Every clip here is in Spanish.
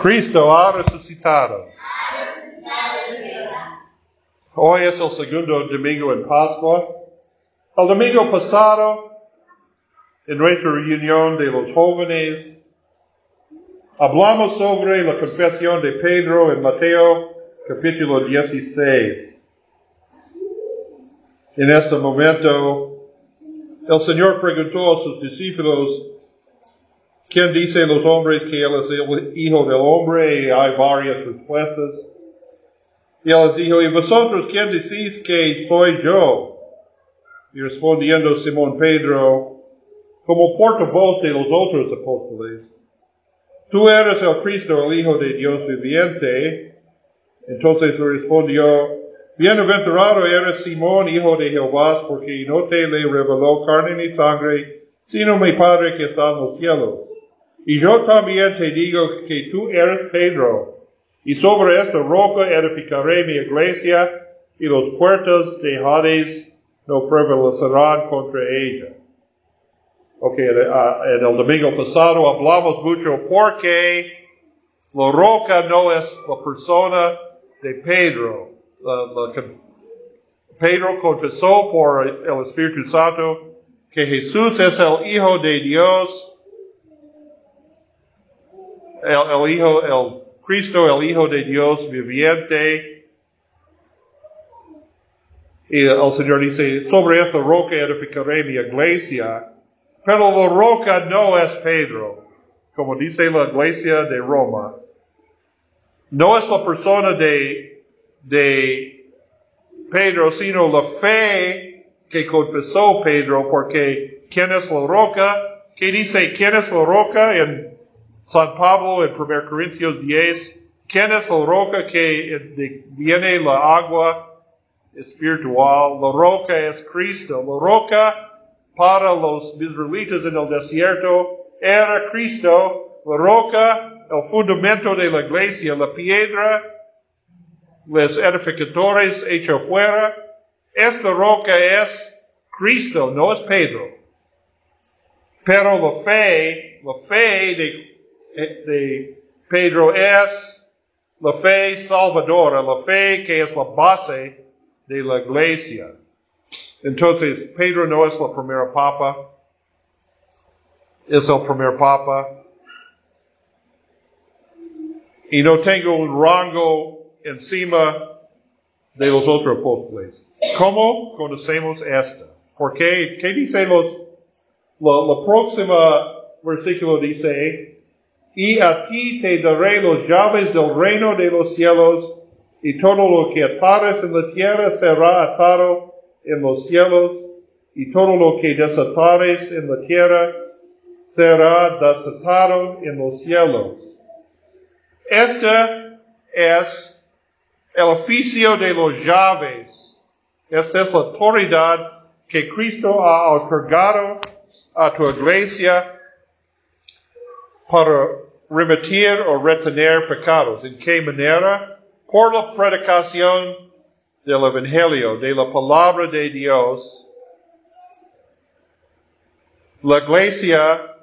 Cristo ha resucitado. Hoy es el segundo domingo en Pascua. El domingo pasado, en nuestra reunión de los jóvenes, hablamos sobre la confesión de Pedro en Mateo capítulo 16. En este momento, el Señor preguntó a sus discípulos, ¿quién dice los hombres que Él es el Hijo del Hombre? Y hay varias respuestas. Y él les dijo, ¿y vosotros quién decís que soy yo? Y respondiendo Simón Pedro, como portavoz de los otros apóstoles, tú eres el Cristo, el Hijo de Dios viviente. Entonces le respondió, bienaventurado eres Simón, hijo de Jehová, porque no te le reveló carne ni sangre, sino mi Padre que está en los cielos. Y yo también te digo que tú eres Pedro, y sobre esta roca edificaré mi iglesia, y los puertos de Hades no prevalecerán contra ella. Ok, en el domingo pasado hablamos mucho porque la roca no es la persona de Pedro. Pedro confesó por el Espíritu Santo que Jesús es el Hijo de Dios, el, el Hijo, el Cristo, el Hijo de Dios viviente. Y el Señor dice, sobre esta roca edificaré mi iglesia, pero la roca no es Pedro, como dice la iglesia de Roma. No es la persona de, de Pedro, sino la fe que confesó Pedro, porque ¿quién es la roca? ¿Qué dice quién es la roca en San Pablo en 1 Corintios 10, ¿quién es la roca que viene la agua espiritual? La roca es Cristo. La roca para los israelitas en el desierto era Cristo. La roca, el fundamento de la iglesia, la piedra, los edificadores hecho fuera. Esta roca es Cristo, no es Pedro. Pero la fe, la fe de de Pedro es la fe salvadora, la fe que es la base de la iglesia. Entonces, Pedro no es la primera papa, es el primer papa. Y no tengo un rango encima de los otros apóstoles. ¿Cómo conocemos esta? ¿Por qué? ¿Qué dice los, la, la próxima versículo dice, y a ti te daré los llaves del reino de los cielos, y todo lo que atares en la tierra será atado en los cielos, y todo lo que desatares en la tierra será desatado en los cielos. Este es el oficio de los llaves. Esta es la autoridad que Cristo ha otorgado a tu iglesia para remitir o retener pecados. ¿En qué manera? Por la predicación del Evangelio, de la palabra de Dios. La iglesia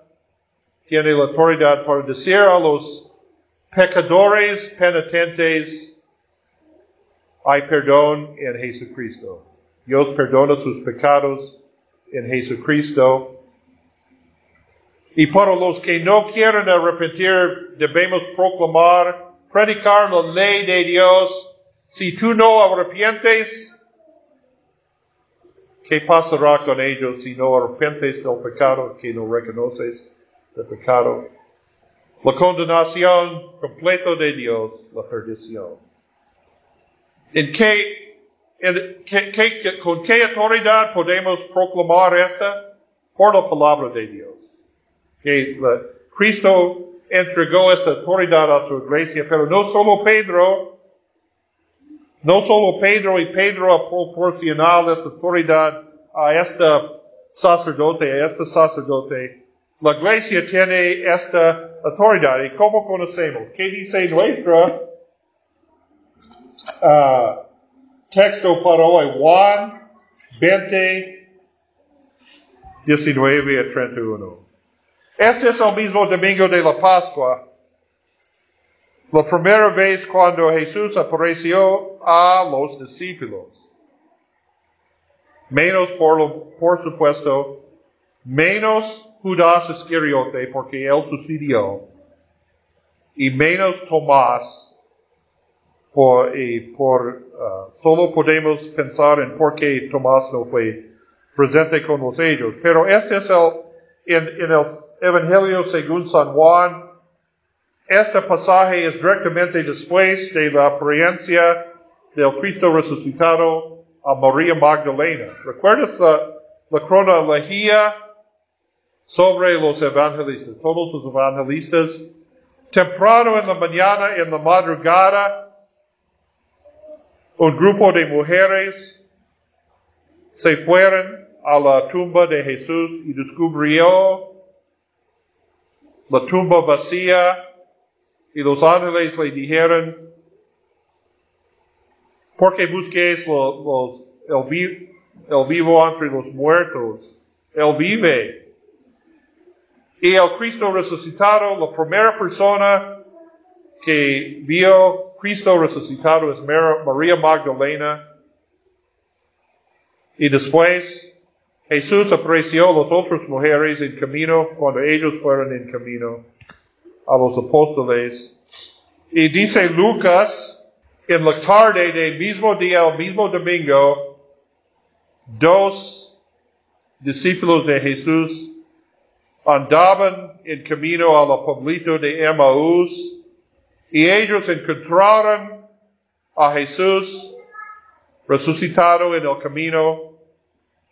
tiene la autoridad para decir a los pecadores penitentes, hay perdón en Jesucristo. Dios perdona sus pecados en Jesucristo. Y para los que no quieren arrepentir, debemos proclamar, predicar la ley de Dios. Si tú no arrepientes, ¿qué pasará con ellos si no arrepientes del pecado, que no reconoces el pecado? La condenación completa de Dios, la perdición. ¿En qué, en qué, ¿Con qué autoridad podemos proclamar esta? Por la palabra de Dios que Cristo entregó esta autoridad a su iglesia, pero no solo Pedro, no solo Pedro y Pedro ha proporcionado esta autoridad a este sacerdote, a este sacerdote. La iglesia tiene esta autoridad. ¿Y cómo conocemos? ¿Qué dice nuestro uh, texto para hoy? Juan 20, 19 a 31. Este es el mismo domingo de la Pascua. La primera vez cuando Jesús apareció a los discípulos. Menos por, por supuesto, menos Judas Iscariote porque él sucedió. Y menos Tomás por, y por uh, solo podemos pensar en por qué Tomás no fue presente con los ellos. Pero este es el, en, en el Evangelio según San Juan, este pasaje es directamente después de la apariencia del Cristo resucitado a María Magdalena. ¿Recuerdas la, la cronología sobre los evangelistas? Todos los evangelistas, temprano en la mañana, en la madrugada, un grupo de mujeres se fueron a la tumba de Jesús y descubrió la tumba vacía y los ángeles le dijeron, ¿por qué busquéis los, el, el vivo entre los muertos? Él vive. Y el Cristo resucitado, la primera persona que vio Cristo resucitado es María Magdalena. Y después Jesús apareció a las otras mujeres en camino cuando ellos fueron en camino a los apóstoles. Y dice Lucas, en la tarde del mismo día, el mismo domingo, dos discípulos de Jesús andaban en camino al pueblito de Emmaús y ellos encontraron a Jesús resucitado en el camino,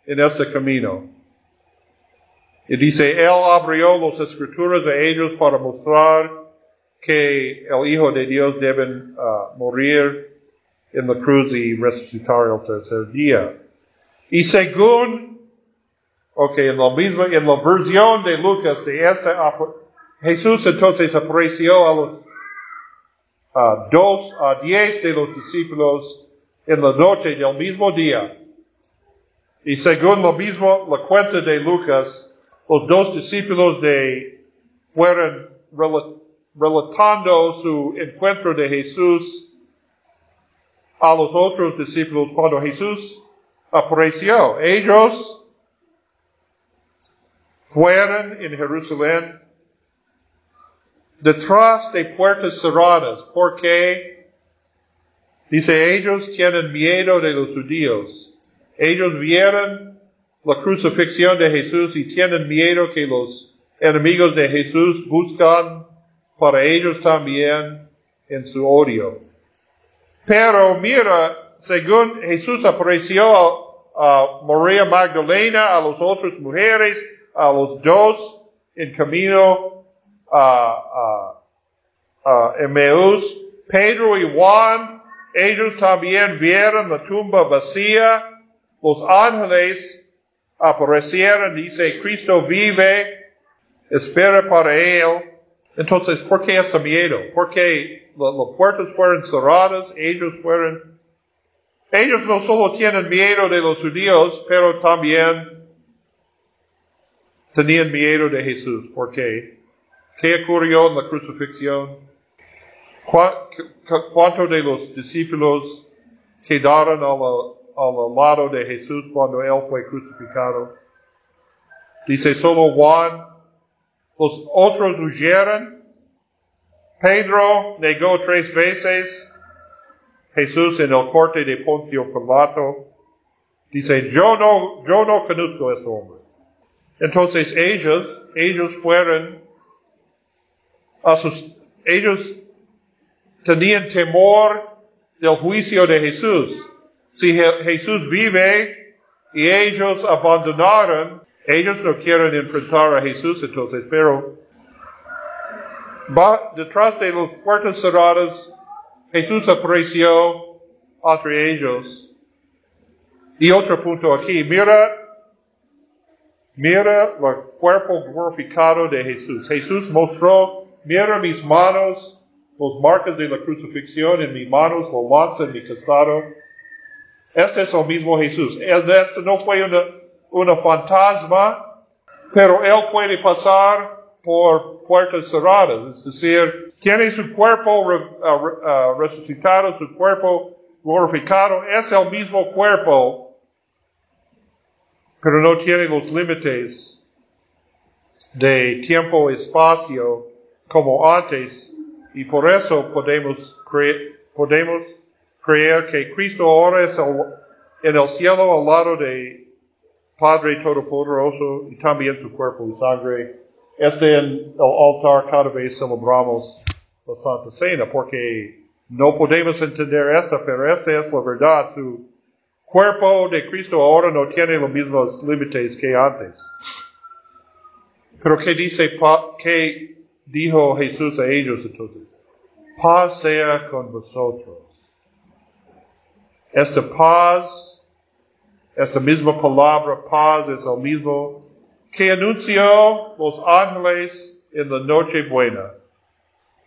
en este camino. Y dice, Él abrió las escrituras de ellos para mostrar que el Hijo de Dios debe uh, morir en la cruz y resucitar el tercer día. Y según, ok, en la misma, en la versión de Lucas de esta, Jesús entonces apareció a los uh, dos, a diez de los discípulos en la noche del mismo día. Y según lo mismo, la cuenta de Lucas, los dos discípulos de fueron relatando su encuentro de Jesús a los otros discípulos cuando Jesús apareció. Ellos fueron en Jerusalén detrás de puertas cerradas. porque Dice, ellos tienen miedo de los judíos. Ellos vieron la crucifixión de Jesús y tienen miedo que los enemigos de Jesús buscan para ellos también en su odio. Pero mira, según Jesús apareció a, María Magdalena, a las otras mujeres, a los dos en camino a, a, Emmaus, Pedro y Juan, ellos también vieron la tumba vacía, los ángeles aparecieron, dice, Cristo vive, espera para él. Entonces, ¿por qué este miedo? Porque las puertas fueron cerradas, ellos fueron, ellos no solo tienen miedo de los judíos, pero también tenían miedo de Jesús. ¿Por qué? ¿Qué ocurrió en la crucifixión? ¿Cuántos de los discípulos quedaron a la al lado de Jesús cuando él fue crucificado. Dice solo Juan, los otros huyeron. Pedro negó tres veces. Jesús en el corte de Poncio Pilato. Dice, yo no, yo no conozco a este hombre. Entonces ellos, ellos fueron a sus, ellos tenían temor del juicio de Jesús. Si Jesús vive y ellos abandonaron, ellos no quieren enfrentar a Jesús entonces, pero detrás de las puertas cerradas, Jesús apareció entre ellos. Y otro punto aquí, mira, mira el cuerpo glorificado de Jesús. Jesús mostró, mira mis manos, los marcas de la crucifixión en mis manos, la lanza en mi costado. Este es el mismo Jesús. Este no fue una, fantasma, pero Él puede pasar por puertas cerradas, es decir, tiene su cuerpo re- re- resucitado, su cuerpo glorificado, es el mismo cuerpo, pero no tiene los límites de tiempo, espacio, como antes, y por eso podemos, podemos creer que Cristo ahora es en el cielo al lado de Padre Todopoderoso y también su cuerpo y sangre. Este en el altar cada vez celebramos la Santa Cena, porque no podemos entender esta, pero esta es la verdad. Su cuerpo de Cristo ahora no tiene los mismos límites que antes. Pero ¿qué dice, qué dijo Jesús a ellos entonces? Paz sea con vosotros. Esta paz, esta misma palabra paz es el mismo que anunció los ángeles en la noche buena.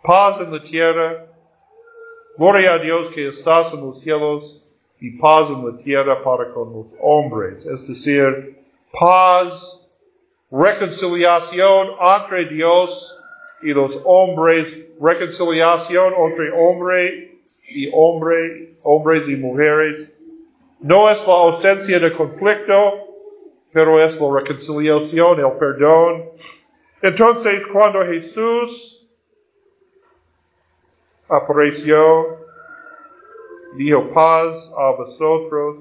Paz en la tierra, gloria a Dios que estás en los cielos y paz en la tierra para con los hombres. Es decir, paz reconciliación entre Dios y los hombres, reconciliación entre hombre y hombre, hombres y mujeres. No es la ausencia de conflicto, pero es la reconciliación, el perdón. Entonces, cuando Jesús apareció, dijo paz a vosotros,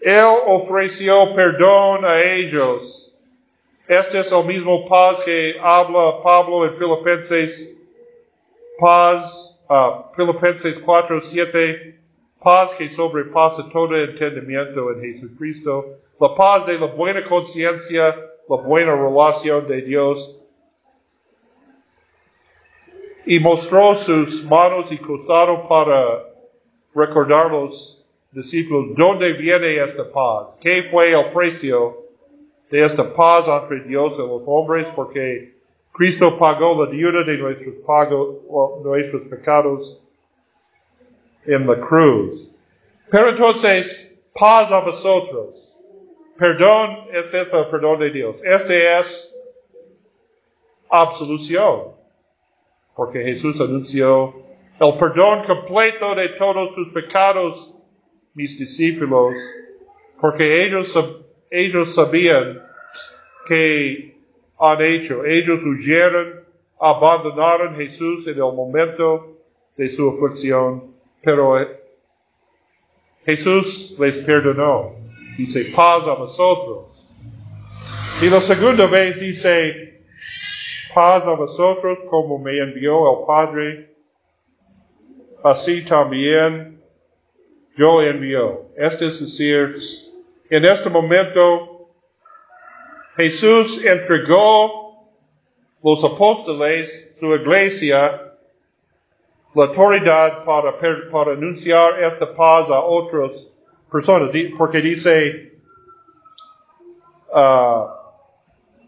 él ofreció perdón a ellos. Este es el mismo paz que habla Pablo en Filipenses, paz, ah, Filipenses 4, 7, paz que sobrepasa todo entendimiento en Jesucristo, la paz de la buena conciencia, la buena relación de Dios. Y mostró sus manos y costado para recordar los discípulos, ¿dónde viene esta paz? ¿Qué fue el precio de esta paz entre Dios y los hombres? Porque Cristo pagó la deuda de nuestros, pecados en la cruz. Pero entonces, paz a vosotros. Perdón, este es el perdón de Dios. Este es absolución. Porque Jesús anunció el perdón completo de todos tus pecados mis discípulos, porque ellos sabían que han hecho. Ellos huyeron, abandonaron a Jesús en el momento de su aflicción, pero eh, Jesús les perdonó. Dice, paz a vosotros. Y la segunda vez dice, paz a vosotros como me envió el Padre, así también yo envío. Este es decir, en este momento Jesús entregó los apóstoles, su iglesia, la autoridad para, para anunciar esta paz a otras personas, porque dice, ah,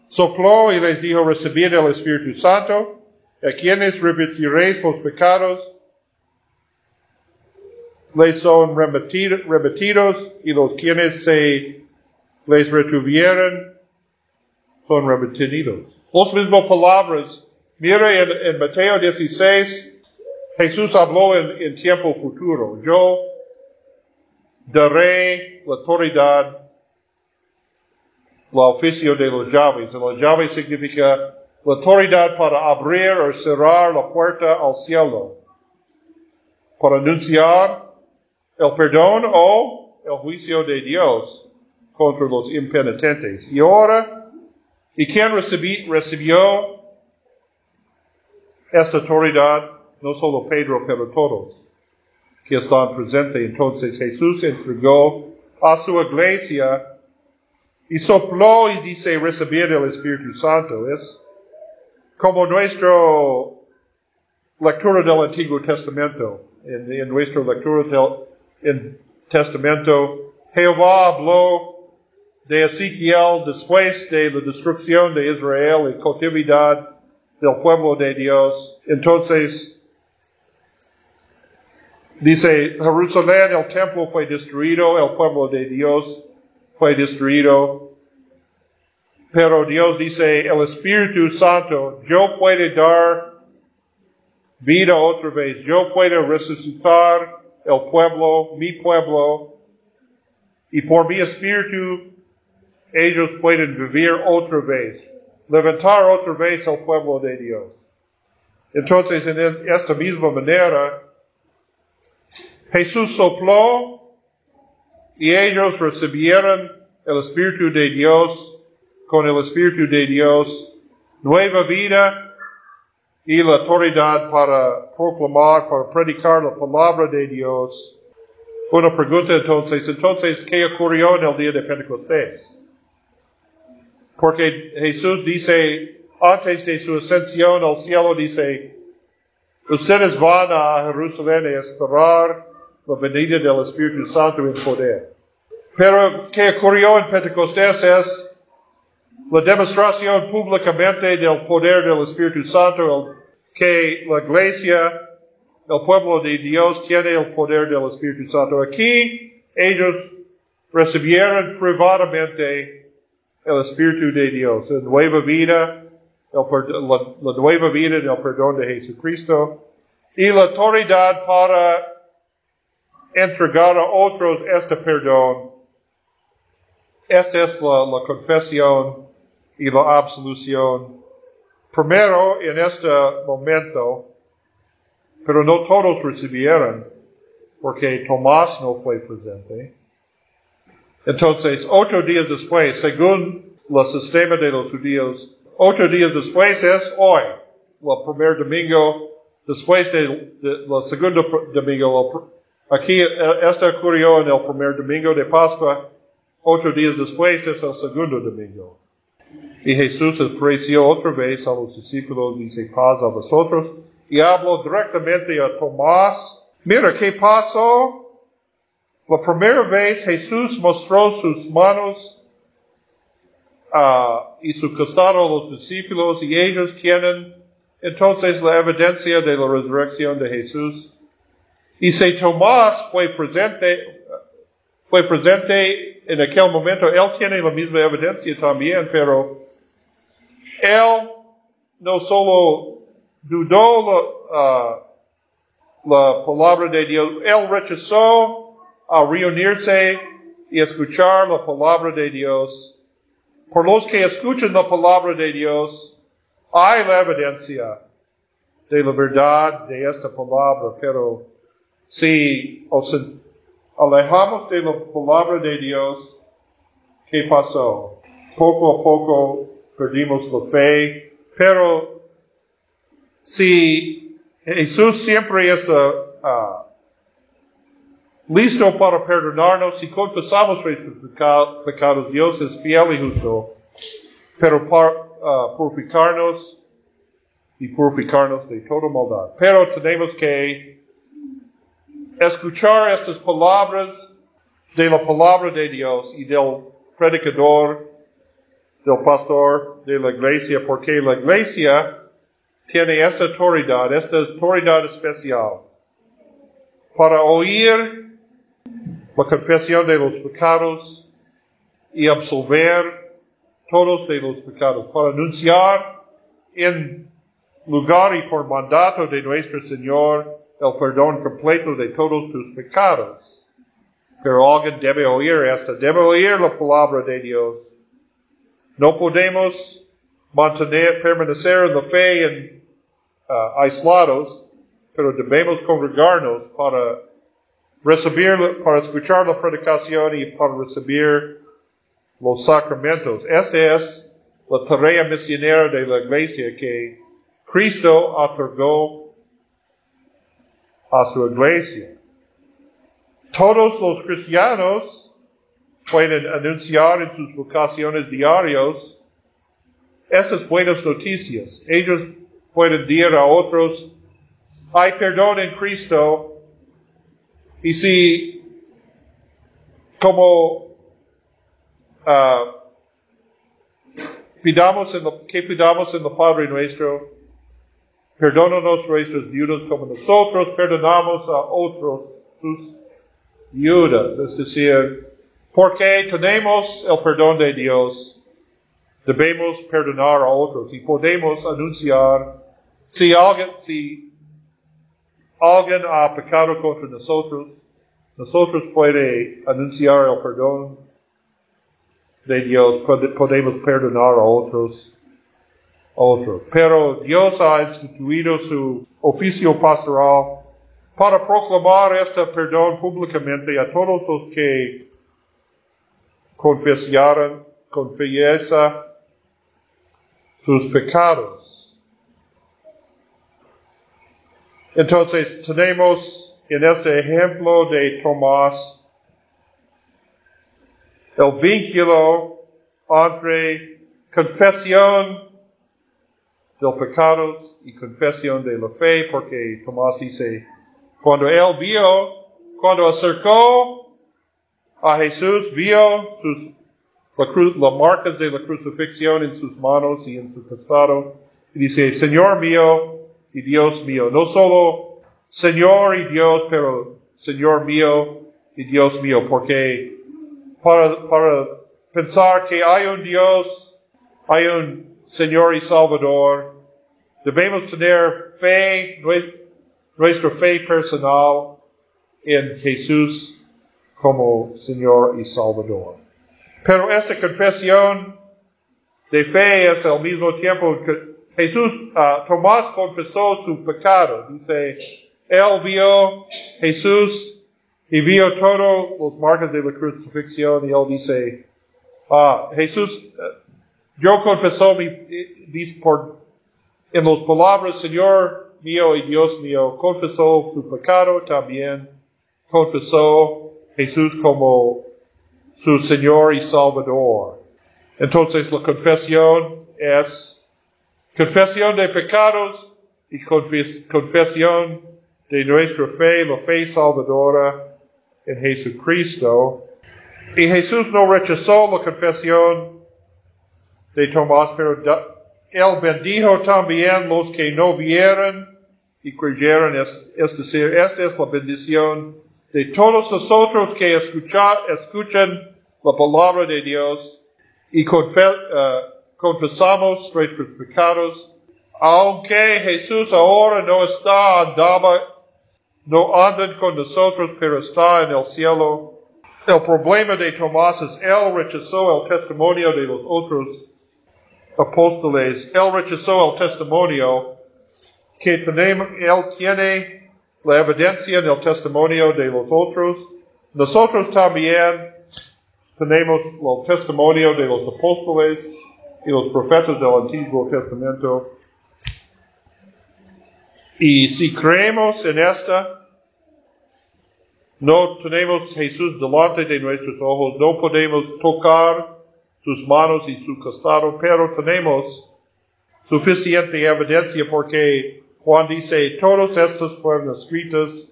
sopló y les dijo, recibid el Espíritu Santo, a quienes repetiréis los pecados, les son remitido- remitidos y los quienes se les retuvieron son remitidos. Las mismas palabras. Mira en, Mateo 16, Jesús habló en, en tiempo futuro. Yo daré la autoridad, la oficio de los llaves. La llave significa la autoridad para abrir o cerrar la puerta al cielo. Para anunciar el perdón o el juicio de Dios contra los impenitentes. Y ahora, ¿y quién recibí- recibió esta autoridad? No solo Pedro, pero todos que están presentes. Entonces Jesús entregó a su iglesia y sopló y dice recibir el Espíritu Santo. Es como nuestra lectura del Antiguo Testamento. En, en nuestra lectura del en Testamento, Jehová habló de Ezequiel después de la destrucción de Israel y cautividad del pueblo de Dios. Entonces, dice, Jerusalén, el templo fue destruido, el pueblo de Dios fue destruido. Pero Dios dice, el Espíritu Santo, yo puedo dar vida otra vez, yo puedo resucitar el pueblo, mi pueblo, y por mi espíritu ellos pueden vivir otra vez, levantar otra vez el pueblo de Dios. Entonces, en esta misma manera, Jesús sopló y ellos recibieron el Espíritu de Dios con el Espíritu de Dios, nueva vida y la autoridad para proclamar, para predicar la palabra de Dios. Una pregunta entonces, entonces, ¿qué ocurrió en el día de Pentecostés? Porque Jesús dice, antes de su ascensión al cielo, dice, ustedes van a Jerusalén a esperar la venida del Espíritu Santo en poder. Pero ¿qué ocurrió en Pentecostés es la demostración públicamente del poder del Espíritu Santo, que la iglesia, el pueblo de Dios tiene el poder del Espíritu Santo. Aquí ellos recibieron privadamente el Espíritu de Dios, la nueva vida, la, nueva vida en el perdón de Jesucristo y la autoridad para entregar a otros este perdón. Esta es la confesión y la absolución. Primero, en este momento, pero no todos recibieron, porque Tomás no fue presente. Entonces, ocho días después, según el sistema de los judíos, ocho días después es hoy, el primer domingo, después del de, segundo domingo. Aquí, esto ocurrió en el primer domingo de Pascua, ocho días después es el segundo domingo. Y Jesús apareció otra vez a los discípulos, dice paz a vosotros, y habló directamente a Tomás. Mira, ¿qué pasó? La primera vez Jesús mostró sus manos uh, y su costado a los discípulos y ellos tienen entonces la evidencia de la resurrección de Jesús. Y si Tomás fue presente, fue presente en aquel momento, él tiene la misma evidencia también, pero él no solo dudó la, uh, la palabra de Dios, él rechazó a reunirse y escuchar la palabra de Dios. Por los que escuchan la palabra de Dios, hay la evidencia de la verdad de esta palabra, pero si os alejamos de la palabra de Dios, ¿qué pasó? Poco a poco perdimos la fe, pero si Jesús siempre está uh, listo para perdonarnos, si confesamos nuestros pecados, Dios es fiel y justo, pero para uh, purificarnos y purificarnos de toda maldad. Pero tenemos que escuchar estas palabras de la palabra de Dios y del predicador del pastor de la iglesia, porque la iglesia tiene esta autoridad, esta autoridad especial, para oír la confesión de los pecados y absolver todos de los pecados, para anunciar en lugar y por mandato de nuestro Señor el perdón completo de todos tus pecados. Pero alguien debe oír esta, debe oír la palabra de Dios no podemos mantener, permanecer en la fe en, uh, aislados, pero debemos congregarnos para recibir, para escuchar la predicación y para recibir los sacramentos. Esta es la tarea misionera de la iglesia que Cristo otorgó a su iglesia. Todos los cristianos pueden anunciar en sus vocaciones diarios estas buenas noticias. Ellos pueden decir a otros, hay perdón en Cristo. Y si, como uh, pidamos en lo, que pidamos en el Padre nuestro, perdónanos nuestros deudas como nosotros perdonamos a otros sus deudas. Es decir, porque tenemos el perdón de Dios, debemos perdonar a otros y podemos anunciar si alguien, si alguien ha pecado contra nosotros, nosotros puede anunciar el perdón de Dios, podemos perdonar a otros, otros. Pero Dios ha instituido su oficio pastoral para proclamar este perdón públicamente a todos los que confesaron, confiesa sus pecados. Entonces tenemos en este ejemplo de Tomás el vínculo entre confesión del pecado y confesión de la fe, porque Tomás dice, cuando él vio, cuando acercó a Jesús, vio sus, las marcas de la crucifixión en sus manos y en su costado, y dice, Señor mío y Dios mío. No solo Señor y Dios, pero Señor mío y Dios mío, porque para, para pensar que hay un Dios, hay un Señor y Salvador, debemos tener fe, nuestra fe personal en Jesús como Señor y Salvador. Pero esta confesión de fe es al mismo tiempo Jesús, uh, Tomás confesó su pecado. Dice, él vio Jesús y vio todos los marcas de la crucifixión y él dice, ah, Jesús, uh, yo confesó mi, dice por, en las palabras, Señor, mío y Dios mío, confesó su pecado también, confesó Jesús como su Señor y Salvador. Entonces la confesión es confesión de pecados y confesión de nuestra fe, la fe salvadora en Jesucristo. Y Jesús no rechazó la confesión de Tomás, pero él bendijo también los que no vieron y creyeron, es, decir, esta es la bendición de todos nosotros que escuchan la palabra de Dios y uh, confesamos nuestros pecados, aunque Jesús ahora no está andaba, no anda con nosotros, pero está en el cielo. El problema de Tomás es él rechazó el testimonio de los otros apóstoles. Él rechazó el testimonio que tenemos, él tiene la evidencia en el testimonio de los otros. Nosotros también tenemos el testimonio de los apóstoles y los profetas del Antiguo Testamento. Y si creemos en esta, no tenemos Jesús delante de nuestros ojos, no podemos tocar sus manos y su costado, pero tenemos suficiente evidencia porque Juan dice, todos estos fueron escritos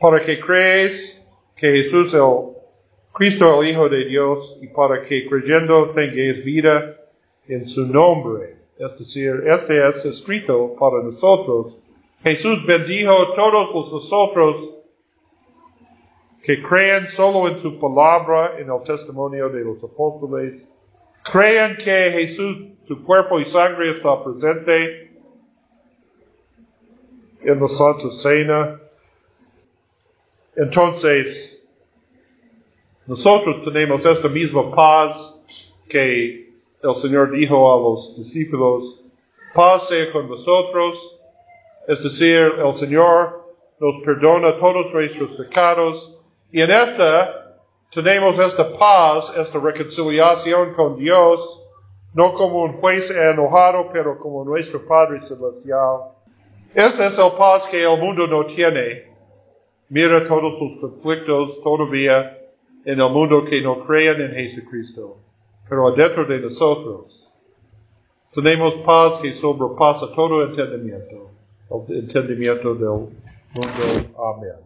para que crees que Jesús es el Cristo el Hijo de Dios y para que creyendo tengáis vida en su nombre. Es decir, este es escrito para nosotros. Jesús bendijo a todos nosotros que crean solo en su palabra, en el testimonio de los apóstoles, crean que Jesús, su cuerpo y sangre está presente en la Santa Cena. Entonces, nosotros tenemos esta misma paz que el Señor dijo a los discípulos, paz sea con vosotros, es decir, el Señor nos perdona todos nuestros pecados, y en esta tenemos esta paz, esta reconciliación con Dios, no como un juez enojado, pero como nuestro Padre Celestial. Esta es el paz que el mundo no tiene. Mira todos los conflictos todavía en el mundo que no creen en Jesucristo. Pero adentro de nosotros tenemos paz que sobrepasa todo entendimiento, el entendimiento del mundo. Amén.